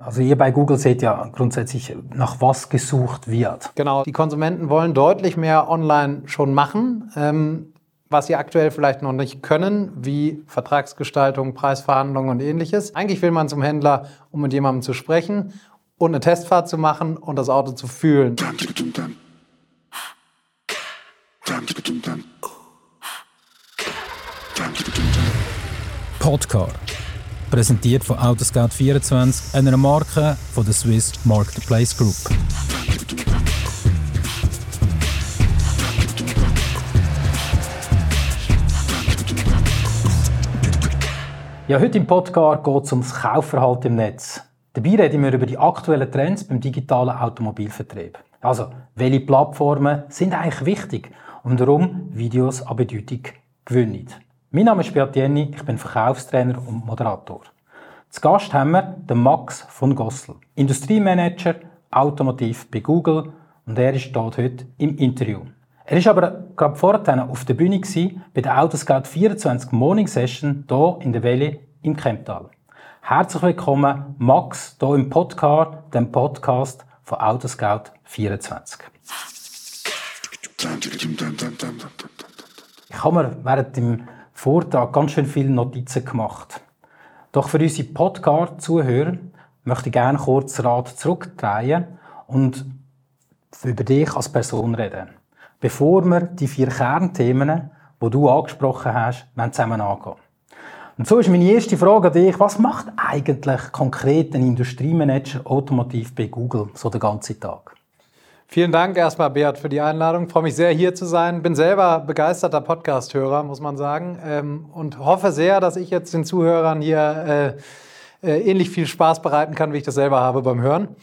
Also ihr bei Google seht ja grundsätzlich, nach was gesucht wird. Genau, die Konsumenten wollen deutlich mehr online schon machen, ähm, was sie aktuell vielleicht noch nicht können, wie Vertragsgestaltung, Preisverhandlungen und ähnliches. Eigentlich will man zum Händler, um mit jemandem zu sprechen und eine Testfahrt zu machen und das Auto zu fühlen. Podcar. Präsentiert von Autoscout24, einer Marke von der Swiss Marketplace Group. Ja, heute im Podcast geht es ums Kaufverhalten im Netz. Dabei reden wir über die aktuellen Trends beim digitalen Automobilvertrieb. Also, welche Plattformen sind eigentlich wichtig und warum Videos an Bedeutung gewinnen. Mein Name ist Beat Jenny, ich bin Verkaufstrainer und Moderator. Zu Gast haben wir den Max von Gossel, Industriemanager Automotiv bei Google und er steht heute im Interview. Er war aber gerade vorher auf der Bühne bei der Autoscout 24 Morning Session hier in der Welle im Kemptal. Herzlich willkommen, Max, hier im Podcast, dem Podcast von Autoscout 24. Ich habe mir während dem Vortag ganz schön viele Notizen gemacht. Doch für unsere Podcast-Zuhörer möchte ich gerne kurz Rat zurückdrehen und über dich als Person reden. Bevor wir die vier Kernthemen, die du angesprochen hast, zusammen angehen. Und so ist meine erste Frage an dich. Was macht eigentlich konkret ein Industriemanager automotiv bei Google so den ganzen Tag? Vielen Dank erstmal, Beat, für die Einladung. Ich freue mich sehr, hier zu sein. Bin selber begeisterter Podcast-Hörer, muss man sagen. Ähm, und hoffe sehr, dass ich jetzt den Zuhörern hier äh, äh, ähnlich viel Spaß bereiten kann, wie ich das selber habe beim Hören.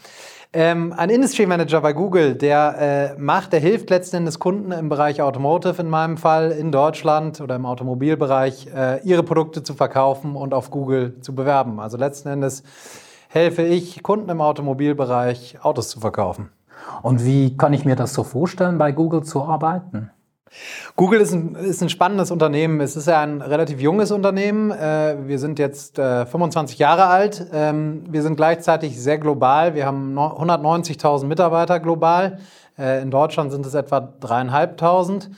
Ähm, ein Industry Manager bei Google, der äh, macht, der hilft letzten Endes Kunden im Bereich Automotive in meinem Fall in Deutschland oder im Automobilbereich, äh, ihre Produkte zu verkaufen und auf Google zu bewerben. Also letzten Endes helfe ich Kunden im Automobilbereich Autos zu verkaufen. Und wie kann ich mir das so vorstellen, bei Google zu arbeiten? Google ist ein, ist ein spannendes Unternehmen. Es ist ja ein relativ junges Unternehmen. Äh, wir sind jetzt 25 äh, Jahre alt. Ähm, wir sind gleichzeitig sehr global. Wir haben 190.000 Mitarbeiter global. Äh, in Deutschland sind es etwa dreieinhalbtausend.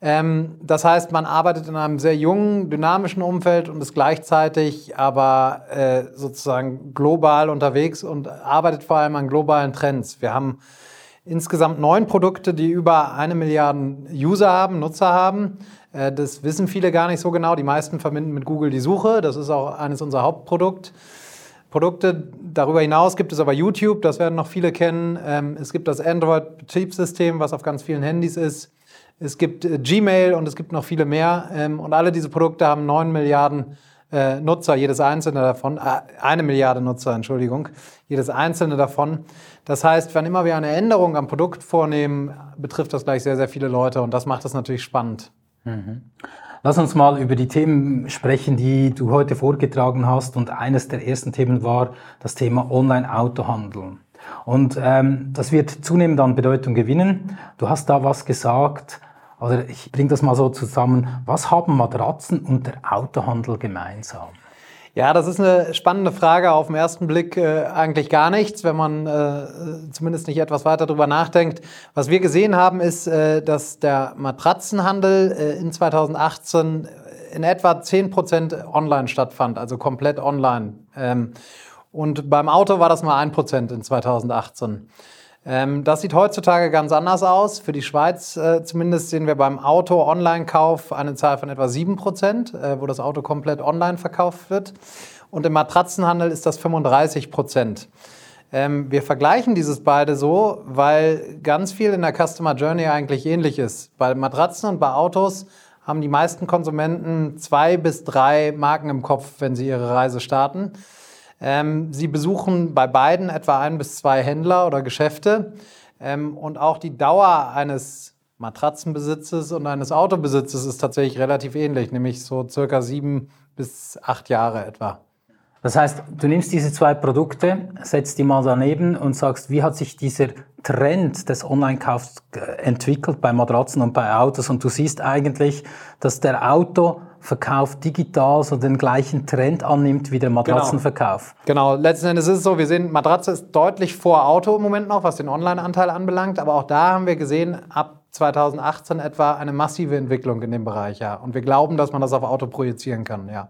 Ähm, das heißt, man arbeitet in einem sehr jungen, dynamischen Umfeld und ist gleichzeitig aber sozusagen global unterwegs und arbeitet vor allem an globalen Trends. Wir haben insgesamt neun Produkte, die über eine Milliarde User haben, Nutzer haben. Äh, das wissen viele gar nicht so genau. Die meisten verbinden mit Google die Suche. Das ist auch eines unserer Hauptprodukte. Produkte. Darüber hinaus gibt es aber YouTube, das werden noch viele kennen. Ähm, es gibt das Android-Betriebssystem, was auf ganz vielen Handys ist. Es gibt äh, Gmail und es gibt noch viele mehr. Ähm, und alle diese Produkte haben neun Milliarden äh, Nutzer, jedes einzelne davon, eine Milliarde Nutzer, Entschuldigung, jedes einzelne davon. Das heißt, wenn immer wir eine Änderung am Produkt vornehmen, betrifft das gleich sehr, sehr viele Leute und das macht es natürlich spannend. Mhm. Lass uns mal über die Themen sprechen, die du heute vorgetragen hast. Und eines der ersten Themen war das Thema Online-Autohandel. Und ähm, das wird zunehmend an Bedeutung gewinnen. Du hast da was gesagt. Oder ich bringe das mal so zusammen. Was haben Matratzen und der Autohandel gemeinsam? Ja, das ist eine spannende Frage. Auf den ersten Blick äh, eigentlich gar nichts, wenn man äh, zumindest nicht etwas weiter darüber nachdenkt. Was wir gesehen haben, ist, äh, dass der Matratzenhandel äh, in 2018 in etwa 10 Prozent online stattfand, also komplett online. Ähm, und beim Auto war das nur 1 Prozent in 2018. Ähm, das sieht heutzutage ganz anders aus. Für die Schweiz äh, zumindest sehen wir beim Auto-Online-Kauf eine Zahl von etwa 7 Prozent, äh, wo das Auto komplett online verkauft wird. Und im Matratzenhandel ist das 35 Prozent. Ähm, wir vergleichen dieses beide so, weil ganz viel in der Customer Journey eigentlich ähnlich ist. Bei Matratzen und bei Autos haben die meisten Konsumenten zwei bis drei Marken im Kopf, wenn sie ihre Reise starten. Ähm, sie besuchen bei beiden etwa ein bis zwei Händler oder Geschäfte. Ähm, und auch die Dauer eines Matratzenbesitzes und eines Autobesitzes ist tatsächlich relativ ähnlich, nämlich so circa sieben bis acht Jahre etwa. Das heißt, du nimmst diese zwei Produkte, setzt die mal daneben und sagst, wie hat sich dieser Trend des Online-Kaufs entwickelt bei Matratzen und bei Autos? Und du siehst eigentlich, dass der Auto Autoverkauf digital so den gleichen Trend annimmt wie der Matratzenverkauf. Genau, genau. letzten Endes ist es so, wir sehen, Matratze ist deutlich vor Auto im Moment noch, was den Online-Anteil anbelangt, aber auch da haben wir gesehen, ab 2018 etwa eine massive Entwicklung in dem Bereich, ja. Und wir glauben, dass man das auf Auto projizieren kann, ja.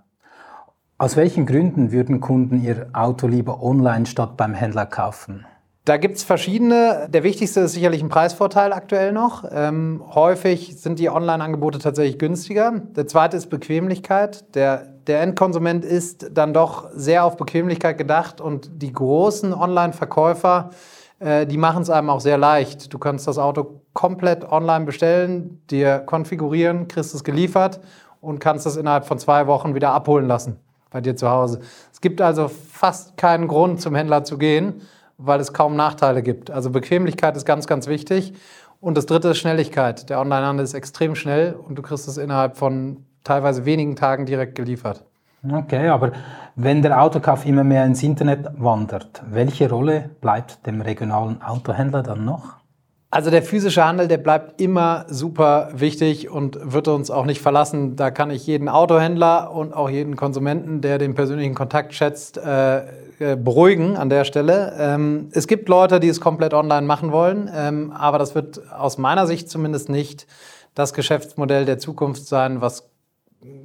Aus welchen Gründen würden Kunden ihr Auto lieber online statt beim Händler kaufen? Da gibt es verschiedene. Der wichtigste ist sicherlich ein Preisvorteil aktuell noch. Ähm, häufig sind die Online-Angebote tatsächlich günstiger. Der zweite ist Bequemlichkeit. Der, der Endkonsument ist dann doch sehr auf Bequemlichkeit gedacht und die großen Online-Verkäufer, äh, die machen es einem auch sehr leicht. Du kannst das Auto komplett online bestellen, dir konfigurieren, kriegst es geliefert und kannst es innerhalb von zwei Wochen wieder abholen lassen bei dir zu Hause. Es gibt also fast keinen Grund, zum Händler zu gehen weil es kaum Nachteile gibt. Also Bequemlichkeit ist ganz, ganz wichtig. Und das dritte ist Schnelligkeit. Der Onlinehandel ist extrem schnell und du kriegst es innerhalb von teilweise wenigen Tagen direkt geliefert. Okay, aber wenn der Autokauf immer mehr ins Internet wandert, welche Rolle bleibt dem regionalen Autohändler dann noch? Also der physische Handel, der bleibt immer super wichtig und wird uns auch nicht verlassen. Da kann ich jeden Autohändler und auch jeden Konsumenten, der den persönlichen Kontakt schätzt, äh, äh, beruhigen an der Stelle. Ähm, es gibt Leute, die es komplett online machen wollen, ähm, aber das wird aus meiner Sicht zumindest nicht das Geschäftsmodell der Zukunft sein, was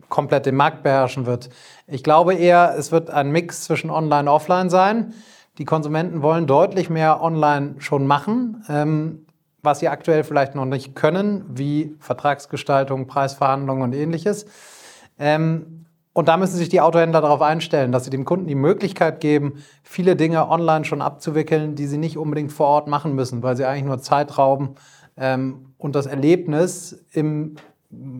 komplett den Markt beherrschen wird. Ich glaube eher, es wird ein Mix zwischen online und offline sein. Die Konsumenten wollen deutlich mehr online schon machen, ähm, was sie aktuell vielleicht noch nicht können, wie Vertragsgestaltung, Preisverhandlungen und ähnliches. Ähm, und da müssen sich die Autohändler darauf einstellen, dass sie dem Kunden die Möglichkeit geben, viele Dinge online schon abzuwickeln, die sie nicht unbedingt vor Ort machen müssen, weil sie eigentlich nur Zeit rauben ähm, und das Erlebnis im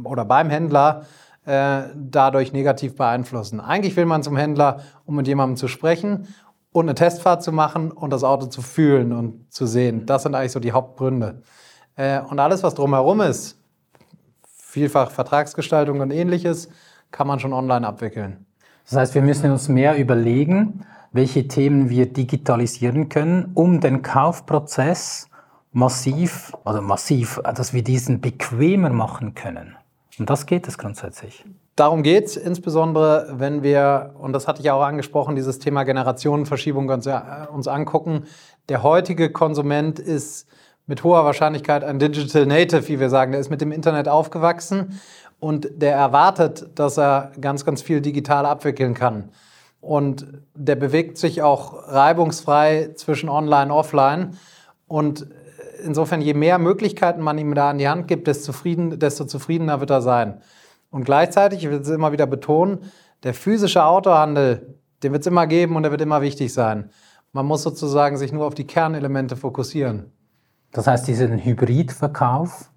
oder beim Händler äh, dadurch negativ beeinflussen. Eigentlich will man zum Händler, um mit jemandem zu sprechen und eine Testfahrt zu machen und das Auto zu fühlen und zu sehen. Das sind eigentlich so die Hauptgründe. Äh, und alles, was drumherum ist, vielfach Vertragsgestaltung und ähnliches, kann man schon online abwickeln. Das heißt, wir müssen uns mehr überlegen, welche Themen wir digitalisieren können, um den Kaufprozess massiv, also massiv, dass wir diesen bequemer machen können. Und das geht es grundsätzlich. Darum geht es insbesondere, wenn wir, und das hatte ich auch angesprochen, dieses Thema Generationenverschiebung uns, äh, uns angucken. Der heutige Konsument ist mit hoher Wahrscheinlichkeit ein Digital Native, wie wir sagen. Der ist mit dem Internet aufgewachsen und der erwartet, dass er ganz, ganz viel digital abwickeln kann. Und der bewegt sich auch reibungsfrei zwischen Online und Offline. Und insofern, je mehr Möglichkeiten man ihm da an die Hand gibt, desto, zufrieden, desto zufriedener wird er sein. Und gleichzeitig, ich will es immer wieder betonen, der physische Autohandel, den wird es immer geben und der wird immer wichtig sein. Man muss sozusagen sich nur auf die Kernelemente fokussieren. Das heißt, diesen Hybridverkauf,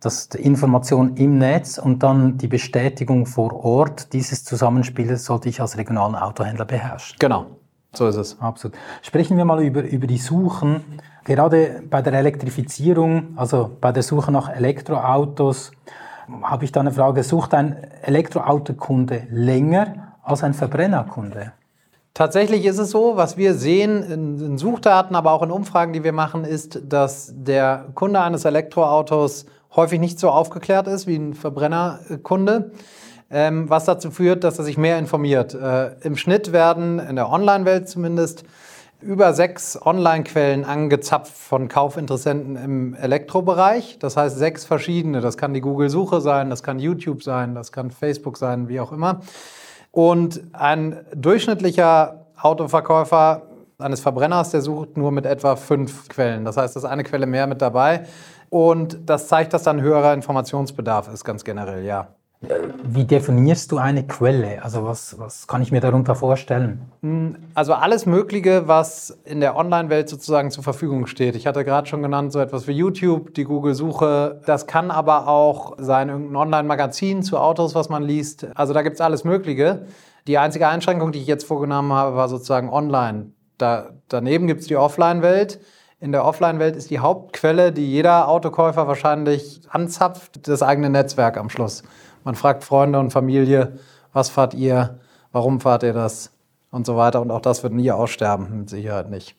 das Information im Netz und dann die Bestätigung vor Ort, dieses Zusammenspiel sollte ich als regionalen Autohändler beherrschen. Genau, so ist es. Absolut. Sprechen wir mal über, über die Suchen. Gerade bei der Elektrifizierung, also bei der Suche nach Elektroautos, habe ich da eine Frage. Sucht ein Elektroautokunde länger als ein Verbrennerkunde? Tatsächlich ist es so, was wir sehen in, Suchdaten, aber auch in Umfragen, die wir machen, ist, dass der Kunde eines Elektroautos häufig nicht so aufgeklärt ist wie ein Verbrennerkunde, ähm, was dazu führt, dass er sich mehr informiert. Äh, Im Schnitt werden, in der Online-Welt zumindest, über sechs Online-Quellen angezapft von Kaufinteressenten im Elektrobereich. Das heißt sechs verschiedene. Das kann die Google-Suche sein, das kann YouTube sein, das kann Facebook sein, wie auch immer. Und ein durchschnittlicher Autoverkäufer eines Verbrenners, der sucht nur mit etwa fünf Quellen. Das heißt, da ist eine Quelle mehr mit dabei. Und das zeigt, dass dann höherer Informationsbedarf ist, ganz generell, ja. Wie definierst du eine Quelle? Also was, was kann ich mir darunter vorstellen? Hm, also alles Mögliche, was in der Online-Welt sozusagen zur Verfügung steht. Ich hatte gerade schon genannt, so etwas wie YouTube, die Google-Suche. Das kann aber auch sein, irgendein Online-Magazin zu Autos, was man liest. Also da gibt es alles Mögliche. Die einzige Einschränkung, die ich jetzt vorgenommen habe, war sozusagen online. Da, daneben gibt es die Offline-Welt. In der Offline-Welt ist die Hauptquelle, die jeder Autokäufer wahrscheinlich anzapft, das eigene Netzwerk am Schluss. Man fragt Freunde und Familie, was fahrt ihr, warum fahrt ihr das und so weiter. Und auch das wird nie aussterben, mit Sicherheit nicht.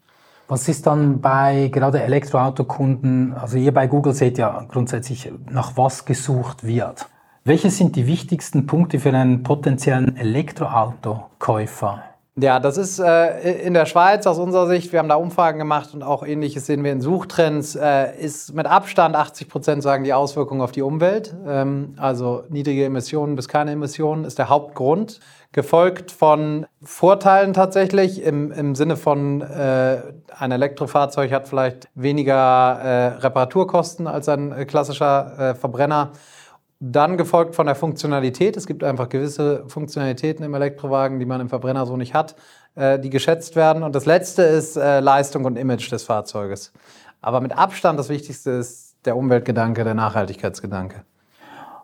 Was ist dann bei gerade Elektroautokunden, also ihr bei Google seht ja grundsätzlich, nach was gesucht wird? Welche sind die wichtigsten Punkte für einen potenziellen Elektroautokäufer? Ja, das ist äh, in der Schweiz aus unserer Sicht, wir haben da Umfragen gemacht und auch ähnliches sehen wir in Suchtrends, äh, ist mit Abstand 80 Prozent sagen die Auswirkungen auf die Umwelt. Ähm, also niedrige Emissionen bis keine Emissionen ist der Hauptgrund. Gefolgt von Vorteilen tatsächlich im, im Sinne von, äh, ein Elektrofahrzeug hat vielleicht weniger äh, Reparaturkosten als ein äh, klassischer äh, Verbrenner. Dann gefolgt von der Funktionalität. Es gibt einfach gewisse Funktionalitäten im Elektrowagen, die man im Verbrenner so nicht hat, äh, die geschätzt werden. Und das letzte ist äh, Leistung und Image des Fahrzeuges. Aber mit Abstand das Wichtigste ist der Umweltgedanke, der Nachhaltigkeitsgedanke.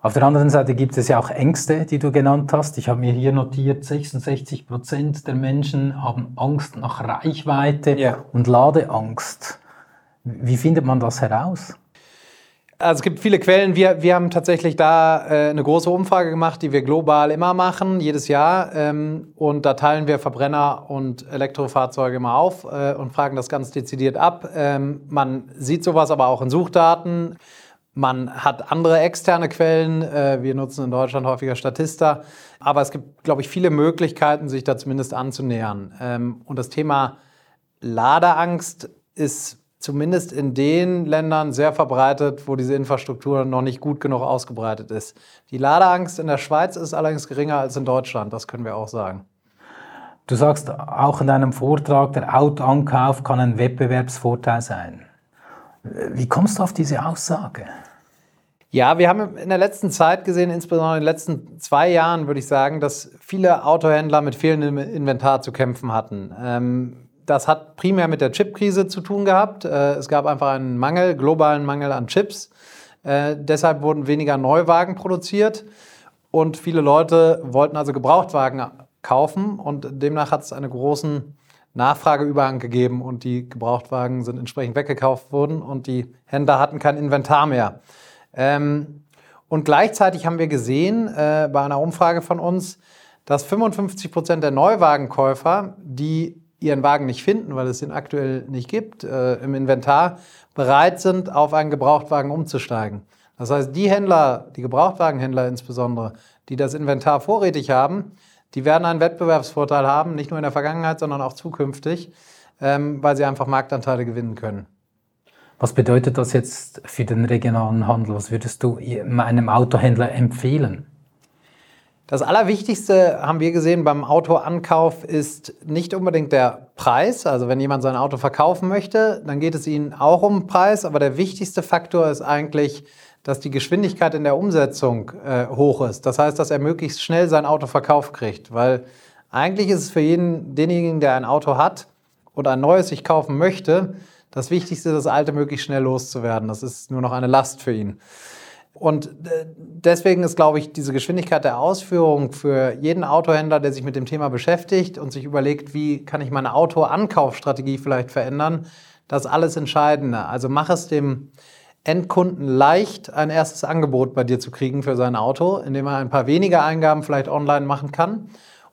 Auf der anderen Seite gibt es ja auch Ängste, die du genannt hast. Ich habe mir hier notiert, 66 Prozent der Menschen haben Angst nach Reichweite ja. und Ladeangst. Wie findet man das heraus? Also es gibt viele Quellen. Wir, wir haben tatsächlich da äh, eine große Umfrage gemacht, die wir global immer machen, jedes Jahr. Ähm, und da teilen wir Verbrenner und Elektrofahrzeuge immer auf äh, und fragen das ganz dezidiert ab. Ähm, man sieht sowas aber auch in Suchdaten. Man hat andere externe Quellen. Äh, wir nutzen in Deutschland häufiger Statista. Aber es gibt, glaube ich, viele Möglichkeiten, sich da zumindest anzunähern. Ähm, und das Thema Ladeangst ist zumindest in den Ländern sehr verbreitet, wo diese Infrastruktur noch nicht gut genug ausgebreitet ist. Die Ladeangst in der Schweiz ist allerdings geringer als in Deutschland, das können wir auch sagen. Du sagst auch in deinem Vortrag, der Autoankauf kann ein Wettbewerbsvorteil sein. Wie kommst du auf diese Aussage? Ja, wir haben in der letzten Zeit gesehen, insbesondere in den letzten zwei Jahren, würde ich sagen, dass viele Autohändler mit fehlendem Inventar zu kämpfen hatten. Ähm, das hat primär mit der Chipkrise zu tun gehabt. Äh, es gab einfach einen Mangel, globalen Mangel an Chips. Äh, deshalb wurden weniger Neuwagen produziert und viele Leute wollten also Gebrauchtwagen kaufen und demnach hat es einen großen Nachfrageüberhang gegeben und die Gebrauchtwagen sind entsprechend weggekauft worden und die Händler hatten kein Inventar mehr. Ähm, und gleichzeitig haben wir gesehen äh, bei einer Umfrage von uns, dass 55 Prozent der Neuwagenkäufer, die ihren Wagen nicht finden, weil es ihn aktuell nicht gibt, äh, im Inventar, bereit sind, auf einen Gebrauchtwagen umzusteigen. Das heißt, die Händler, die Gebrauchtwagenhändler insbesondere, die das Inventar vorrätig haben, die werden einen Wettbewerbsvorteil haben, nicht nur in der Vergangenheit, sondern auch zukünftig, ähm, weil sie einfach Marktanteile gewinnen können. Was bedeutet das jetzt für den regionalen Handel? Was würdest du einem Autohändler empfehlen? Das Allerwichtigste haben wir gesehen beim Autoankauf ist nicht unbedingt der Preis. Also wenn jemand sein Auto verkaufen möchte, dann geht es ihnen auch um Preis. Aber der wichtigste Faktor ist eigentlich, dass die Geschwindigkeit in der Umsetzung äh, hoch ist. Das heißt, dass er möglichst schnell sein Auto verkauft kriegt. Weil eigentlich ist es für jeden, denjenigen, der ein Auto hat oder ein neues sich kaufen möchte, das Wichtigste, das alte möglichst schnell loszuwerden. Das ist nur noch eine Last für ihn. Und äh, deswegen ist, glaube ich, diese Geschwindigkeit der Ausführung für jeden Autohändler, der sich mit dem Thema beschäftigt und sich überlegt, wie kann ich meine Autoankaufstrategie vielleicht verändern, das alles Entscheidende. Also mach es dem Endkunden leicht, ein erstes Angebot bei dir zu kriegen für sein Auto, indem er ein paar weniger Eingaben vielleicht online machen kann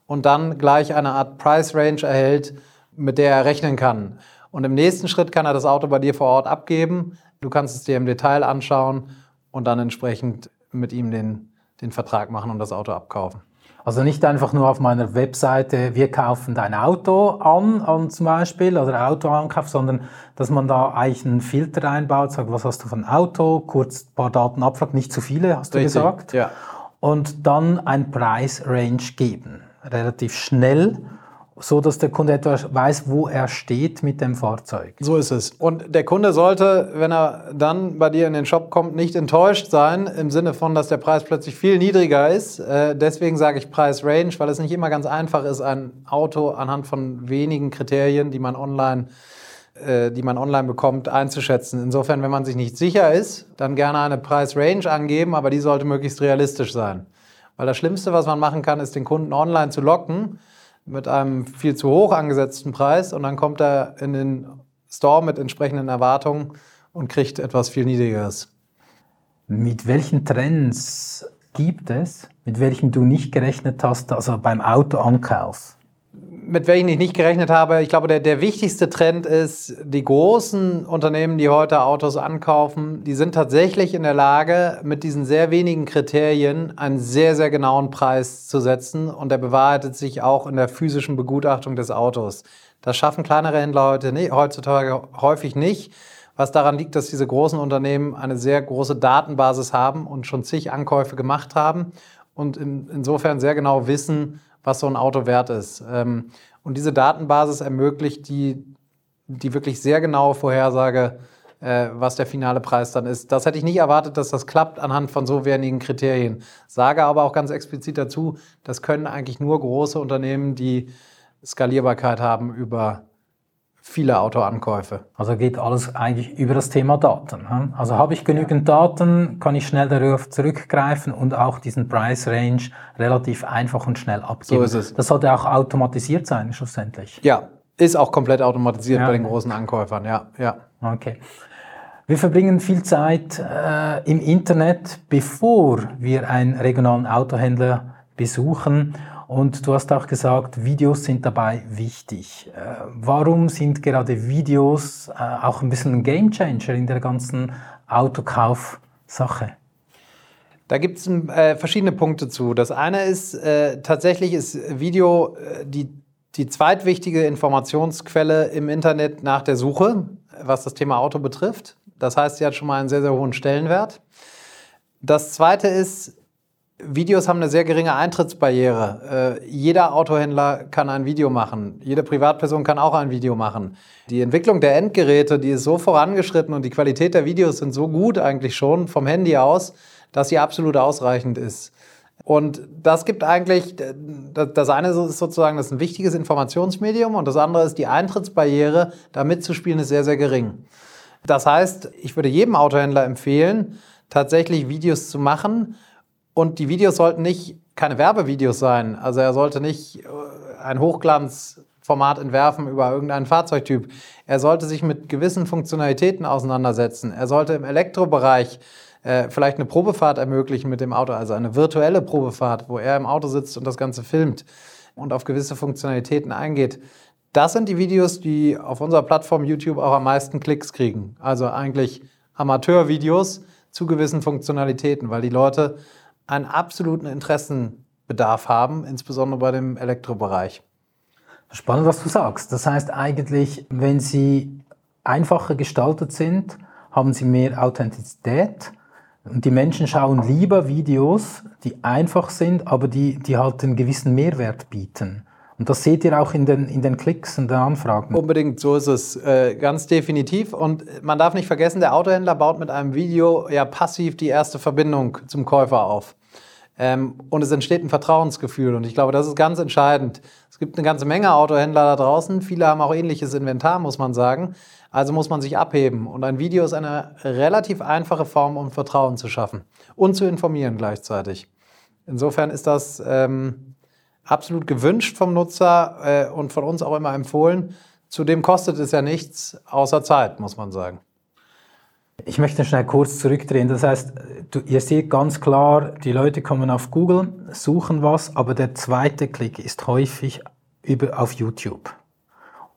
und dann gleich eine Art Price Range erhält, mit der er rechnen kann. Und im nächsten Schritt kann er das Auto bei dir vor Ort abgeben. Du kannst es dir im Detail anschauen und dann entsprechend mit ihm den, den Vertrag machen und das Auto abkaufen. Also nicht einfach nur auf meiner Webseite, wir kaufen dein Auto an, an zum Beispiel, oder Autoankauf, sondern dass man da eigentlich einen Filter einbaut, sagt, was hast du von Auto, kurz ein paar Daten abfragt, nicht zu viele, hast du Richtig, gesagt. Ja. Und dann ein Preis-Range geben. Relativ schnell so dass der Kunde etwa weiß, wo er steht mit dem Fahrzeug. So ist es. Und der Kunde sollte, wenn er dann bei dir in den Shop kommt, nicht enttäuscht sein, im Sinne von, dass der Preis plötzlich viel niedriger ist. Äh, deswegen sage ich Preis-Range, weil es nicht immer ganz einfach ist, ein Auto anhand von wenigen Kriterien, die man online äh, die man online bekommt, einzuschätzen. Insofern, wenn man sich nicht sicher ist, dann gerne eine Preis-Range angeben, aber die sollte möglichst realistisch sein. Weil das Schlimmste, was man machen kann, ist den Kunden online zu locken mit einem viel zu hoch angesetzten Preis und dann kommt er in den Store mit entsprechenden Erwartungen und kriegt etwas viel Niedrigeres. Mit welchen Trends gibt es, mit welchen du nicht gerechnet hast, also beim Autoankauf? Mit welchen ich nicht gerechnet habe. Ich glaube, der, der wichtigste Trend ist, die großen Unternehmen, die heute Autos ankaufen, die sind tatsächlich in der Lage, mit diesen sehr wenigen Kriterien einen sehr, sehr genauen Preis zu setzen. Und der bewahrheitet sich auch in der physischen Begutachtung des Autos. Das schaffen kleinere Händler heute nicht, heutzutage häufig nicht. Was daran liegt, dass diese großen Unternehmen eine sehr große Datenbasis haben und schon zig Ankäufe gemacht haben und in, insofern sehr genau wissen, was so ein Auto wert ist. Ähm, und diese Datenbasis ermöglicht die, die wirklich sehr genaue Vorhersage, äh, was der finale Preis dann ist. Das hätte ich nicht erwartet, dass das klappt anhand von so wenigen Kriterien. Sage aber auch ganz explizit dazu, das können eigentlich nur große Unternehmen, die Skalierbarkeit haben über viele Autoankäufe. Also geht alles eigentlich über das Thema Daten. Hm? Also habe ich genügend Daten, kann ich schnell darauf zurückgreifen und auch diesen Price Range relativ einfach und schnell abgeben. So ist es. Das sollte auch automatisiert sein, schlussendlich. Ja, ist auch komplett automatisiert ja. bei den großen Ankäufern, ja. ja. Okay. Wir verbringen viel Zeit äh, im Internet, bevor wir einen regionalen Autohändler besuchen. Und du hast auch gesagt, Videos sind dabei wichtig. Äh, warum sind gerade Videos äh, auch ein bisschen ein Gamechanger in der ganzen Autokaufsache? Da gibt es äh, verschiedene Punkte zu. Das eine ist, äh, tatsächlich ist Video äh, die, die zweitwichtige Informationsquelle im Internet nach der Suche, was das Thema Auto betrifft. Das heißt, sie hat schon mal einen sehr, sehr hohen Stellenwert. Das zweite ist, Videos haben eine sehr geringe Eintrittsbarriere. Äh, jeder Autohändler kann ein Video machen. Jede Privatperson kann auch ein Video machen. Die Entwicklung der Endgeräte, die ist so vorangeschritten und die Qualität der Videos sind so gut eigentlich schon vom Handy aus, dass sie absolut ausreichend ist. Und das gibt eigentlich, das eine ist sozusagen, das ist ein wichtiges Informationsmedium und das andere ist die Eintrittsbarriere, da mitzuspielen, ist sehr, sehr gering. Das heißt, ich würde jedem Autohändler empfehlen, tatsächlich Videos zu machen, und die Videos sollten nicht keine Werbevideos sein. Also er sollte nicht äh, ein Hochglanzformat entwerfen über irgendeinen Fahrzeugtyp. Er sollte sich mit gewissen Funktionalitäten auseinandersetzen. Er sollte im Elektrobereich äh, vielleicht eine Probefahrt ermöglichen mit dem Auto, also eine virtuelle Probefahrt, wo er im Auto sitzt und das Ganze filmt und auf gewisse Funktionalitäten eingeht. Das sind die Videos, die auf unserer Plattform YouTube auch am meisten Klicks kriegen. Also eigentlich Amateurvideos zu gewissen Funktionalitäten, weil die Leute einen absoluten Interessenbedarf haben, insbesondere bei dem Elektrobereich. Spannend, was du sagst. Das heißt eigentlich, wenn sie einfacher gestaltet sind, haben sie mehr Authentizität und die Menschen schauen lieber Videos, die einfach sind, aber die, die halt einen gewissen Mehrwert bieten. Und das seht ihr auch in den, in den Klicks und den Anfragen. Unbedingt, so ist es äh, ganz definitiv. Und man darf nicht vergessen, der Autohändler baut mit einem Video ja passiv die erste Verbindung zum Käufer auf. Ähm, und es entsteht ein Vertrauensgefühl. Und ich glaube, das ist ganz entscheidend. Es gibt eine ganze Menge Autohändler da draußen. Viele haben auch ähnliches Inventar, muss man sagen. Also muss man sich abheben. Und ein Video ist eine relativ einfache Form, um Vertrauen zu schaffen und zu informieren gleichzeitig. Insofern ist das ähm, absolut gewünscht vom Nutzer äh, und von uns auch immer empfohlen. Zudem kostet es ja nichts außer Zeit, muss man sagen. Ich möchte schnell kurz zurückdrehen. Das heißt, du, ihr seht ganz klar, die Leute kommen auf Google, suchen was, aber der zweite Klick ist häufig über, auf YouTube.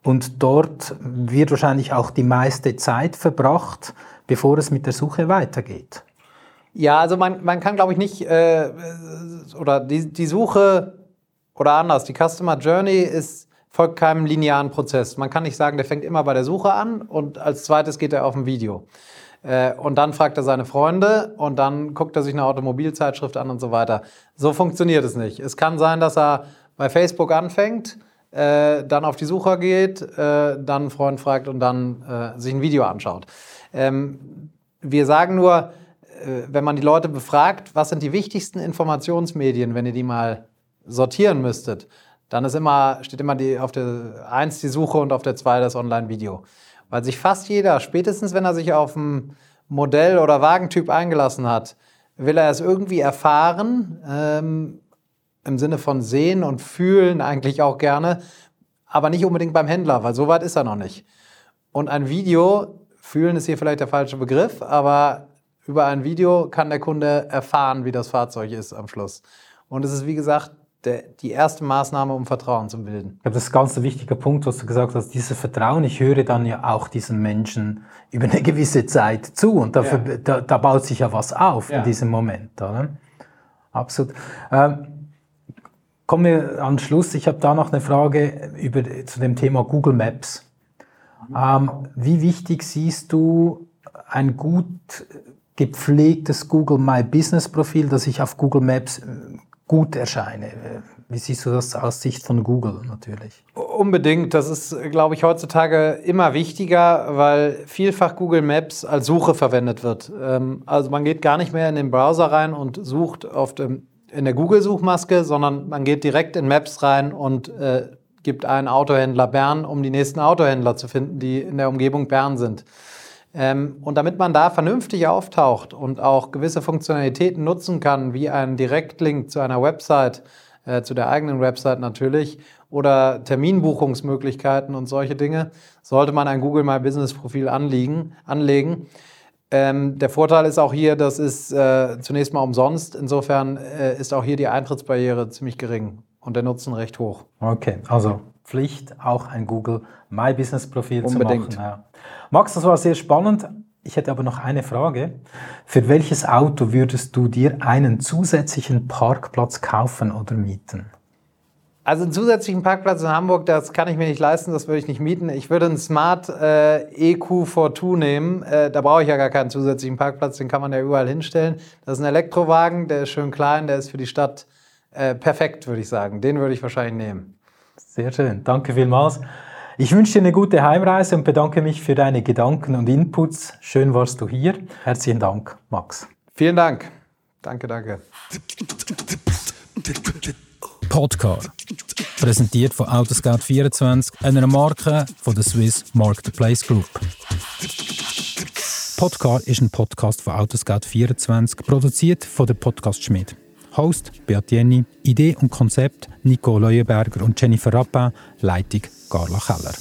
Und dort wird wahrscheinlich auch die meiste Zeit verbracht, bevor es mit der Suche weitergeht. Ja, also man, man kann, glaube ich, nicht, äh, oder die, die Suche, oder anders, die Customer Journey ist, folgt keinem linearen Prozess. Man kann nicht sagen, der fängt immer bei der Suche an und als zweites geht er auf ein Video. Äh, und dann fragt er seine Freunde und dann guckt er sich eine Automobilzeitschrift an und so weiter. So funktioniert es nicht. Es kann sein, dass er bei Facebook anfängt, äh, dann auf die Suche geht, äh, dann einen Freund fragt und dann äh, sich ein Video anschaut. Ähm, wir sagen nur, äh, wenn man die Leute befragt, was sind die wichtigsten Informationsmedien, wenn ihr die mal sortieren müsstet, dann ist immer, steht immer die, auf der 1 die Suche und auf der 2 das Online-Video. Weil sich fast jeder, spätestens wenn er sich auf ein Modell oder Wagentyp eingelassen hat, will er es irgendwie erfahren, ähm, im Sinne von sehen und fühlen eigentlich auch gerne, aber nicht unbedingt beim Händler, weil so weit ist er noch nicht. Und ein Video, fühlen ist hier vielleicht der falsche Begriff, aber über ein Video kann der Kunde erfahren, wie das Fahrzeug ist am Schluss. Und es ist, wie gesagt, der, die erste Maßnahme, um Vertrauen zu bilden. Ich glaube, das ist ein ganz wichtiger Punkt, was du gesagt hast, dieses Vertrauen. Ich höre dann ja auch diesen Menschen über eine gewisse Zeit zu und dafür, ja. da, da, baut sich ja was auf ja. in diesem Moment. Oder? Absolut. Ähm, kommen wir an den Schluss. Ich habe da noch eine Frage über, zu dem Thema Google Maps. Ähm, wie wichtig siehst du ein gut gepflegtes Google My Business Profil, dass ich auf Google Maps äh, gut erscheine? Wie siehst du das aus Sicht von Google natürlich? Unbedingt. Das ist, glaube ich, heutzutage immer wichtiger, weil vielfach Google Maps als Suche verwendet wird. Ähm, also man geht gar nicht mehr in den Browser rein und sucht auf dem, in der Google-Suchmaske, sondern man geht direkt in Maps rein und äh, gibt einen Autohändler Bern, um die nächsten Autohändler zu finden, die in der Umgebung Bern sind. Ähm, und damit man da vernünftig auftaucht und auch gewisse Funktionalitäten nutzen kann, wie einen Direktlink zu einer Website, äh, zu der eigenen Website natürlich, oder Terminbuchungsmöglichkeiten und solche Dinge, sollte man ein Google My Business Profil anliegen, anlegen. Ähm, der Vorteil ist auch hier, das ist äh, zunächst mal umsonst. Insofern äh, ist auch hier die Eintrittsbarriere ziemlich gering und der Nutzen recht hoch. Okay, also Pflicht, auch ein Google My Business Profil Unbedingt. zu machen. Ja. Max, das war sehr spannend. Ich hätte aber noch eine Frage. Für welches Auto würdest du dir einen zusätzlichen Parkplatz kaufen oder mieten? Also einen zusätzlichen Parkplatz in Hamburg, das kann ich mir nicht leisten, das würde ich nicht mieten. Ich würde einen Smart äh, EQ42 nehmen. Äh, da brauche ich ja gar keinen zusätzlichen Parkplatz, den kann man ja überall hinstellen. Das ist ein Elektrowagen, der ist schön klein, der ist für die Stadt äh, perfekt, würde ich sagen. Den würde ich wahrscheinlich nehmen. Sehr schön, danke vielmals. Ich wünsche dir eine gute Heimreise und bedanke mich für deine Gedanken und Inputs. Schön warst du hier. Herzlichen Dank, Max. Vielen Dank. Danke, danke. Podcar. Präsentiert von Autoscout24, einer Marke von der Swiss Marketplace Group. Podcar ist ein Podcast von Autoscout24, produziert von der Podcast Schmidt. Host Beat Jenny, Idee und Konzept Nico Leuenberger und Jennifer Rappin, Leitung Carla Keller.